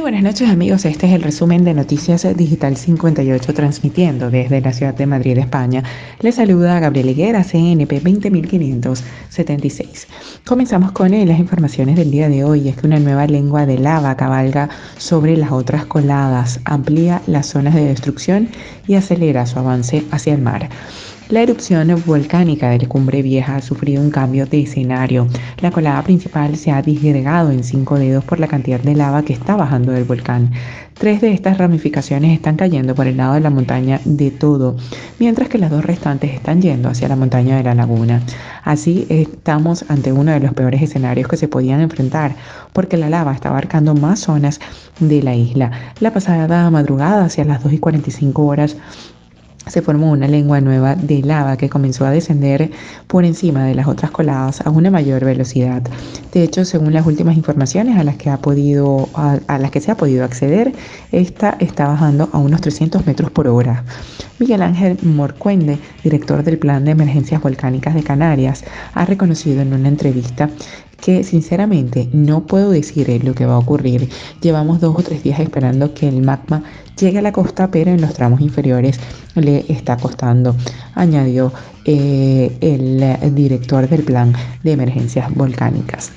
Buenas noches amigos, este es el resumen de Noticias Digital 58 transmitiendo desde la ciudad de Madrid, España. Les saluda Gabriel Higuera, CNP 20576. Comenzamos con eh, las informaciones del día de hoy, es que una nueva lengua de lava cabalga sobre las otras coladas, amplía las zonas de destrucción y acelera su avance hacia el mar. La erupción volcánica de la Cumbre Vieja ha sufrido un cambio de escenario. La colada principal se ha disgregado en cinco dedos por la cantidad de lava que está bajando del volcán. Tres de estas ramificaciones están cayendo por el lado de la montaña de todo, mientras que las dos restantes están yendo hacia la montaña de la laguna. Así estamos ante uno de los peores escenarios que se podían enfrentar, porque la lava está abarcando más zonas de la isla. La pasada madrugada, hacia las 2 y 45 horas, se formó una lengua nueva de lava que comenzó a descender por encima de las otras coladas a una mayor velocidad. De hecho, según las últimas informaciones a las que, ha podido, a, las que se ha podido acceder, esta está bajando a unos 300 metros por hora. Miguel Ángel Morcuende, director del Plan de Emergencias Volcánicas de Canarias, ha reconocido en una entrevista que sinceramente no puedo decir lo que va a ocurrir. Llevamos dos o tres días esperando que el magma llegue a la costa, pero en los tramos inferiores le está costando, añadió eh, el director del plan de emergencias volcánicas.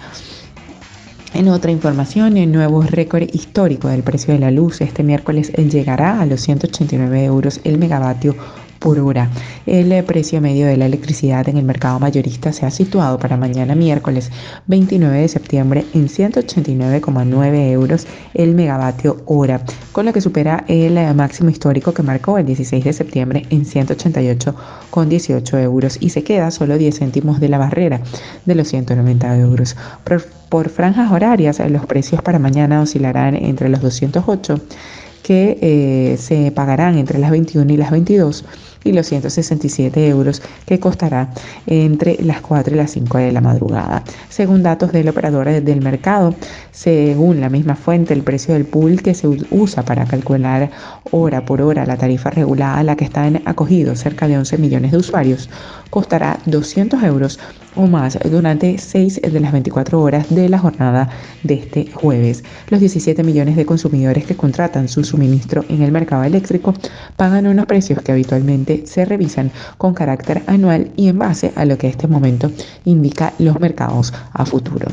En otra información, el nuevo récord histórico del precio de la luz este miércoles llegará a los 189 euros el megavatio por hora. El eh, precio medio de la electricidad en el mercado mayorista se ha situado para mañana miércoles 29 de septiembre en 189,9 euros el megavatio hora, con lo que supera el eh, máximo histórico que marcó el 16 de septiembre en 188,18 euros y se queda solo 10 céntimos de la barrera de los 190 euros. Por, por franjas horarias, los precios para mañana oscilarán entre los 208 que eh, se pagarán entre las 21 y las 22 y los 167 euros que costará entre las 4 y las 5 de la madrugada. Según datos del operador del mercado, según la misma fuente, el precio del pool que se usa para calcular hora por hora la tarifa regulada a la que están acogidos cerca de 11 millones de usuarios costará 200 euros o más durante 6 de las 24 horas de la jornada de este jueves. Los 17 millones de consumidores que contratan su suministro en el mercado eléctrico pagan unos precios que habitualmente se revisan con carácter anual y en base a lo que este momento indica los mercados a futuro.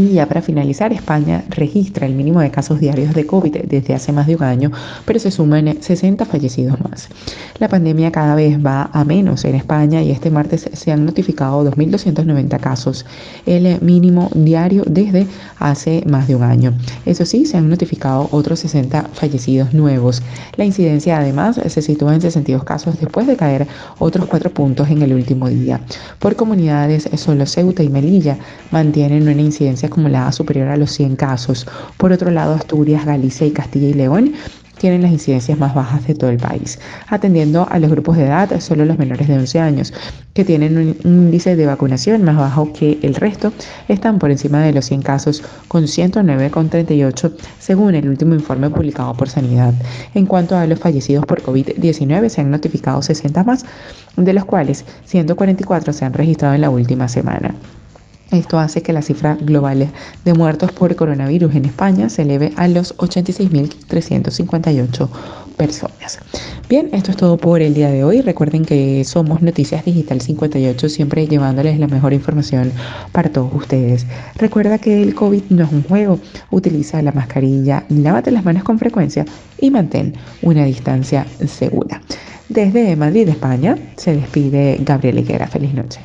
Y ya para finalizar, España registra el mínimo de casos diarios de COVID desde hace más de un año, pero se suman 60 fallecidos más. La pandemia cada vez va a menos en España y este martes se han notificado 2.290 casos, el mínimo diario desde hace más de un año. Eso sí, se han notificado otros 60 fallecidos nuevos. La incidencia además se sitúa en 62 casos después de caer otros 4 puntos en el último día. Por comunidades, solo Ceuta y Melilla mantienen una incidencia acumulada superior a los 100 casos. Por otro lado, Asturias, Galicia y Castilla y León tienen las incidencias más bajas de todo el país, atendiendo a los grupos de edad, solo los menores de 11 años, que tienen un índice de vacunación más bajo que el resto, están por encima de los 100 casos, con 109,38 según el último informe publicado por Sanidad. En cuanto a los fallecidos por COVID-19, se han notificado 60 más, de los cuales 144 se han registrado en la última semana. Esto hace que la cifra global de muertos por coronavirus en España se eleve a los 86.358 personas. Bien, esto es todo por el día de hoy. Recuerden que somos Noticias Digital 58, siempre llevándoles la mejor información para todos ustedes. Recuerda que el COVID no es un juego. Utiliza la mascarilla, lávate las manos con frecuencia y mantén una distancia segura. Desde Madrid, España, se despide Gabriel Higuera. Feliz noche.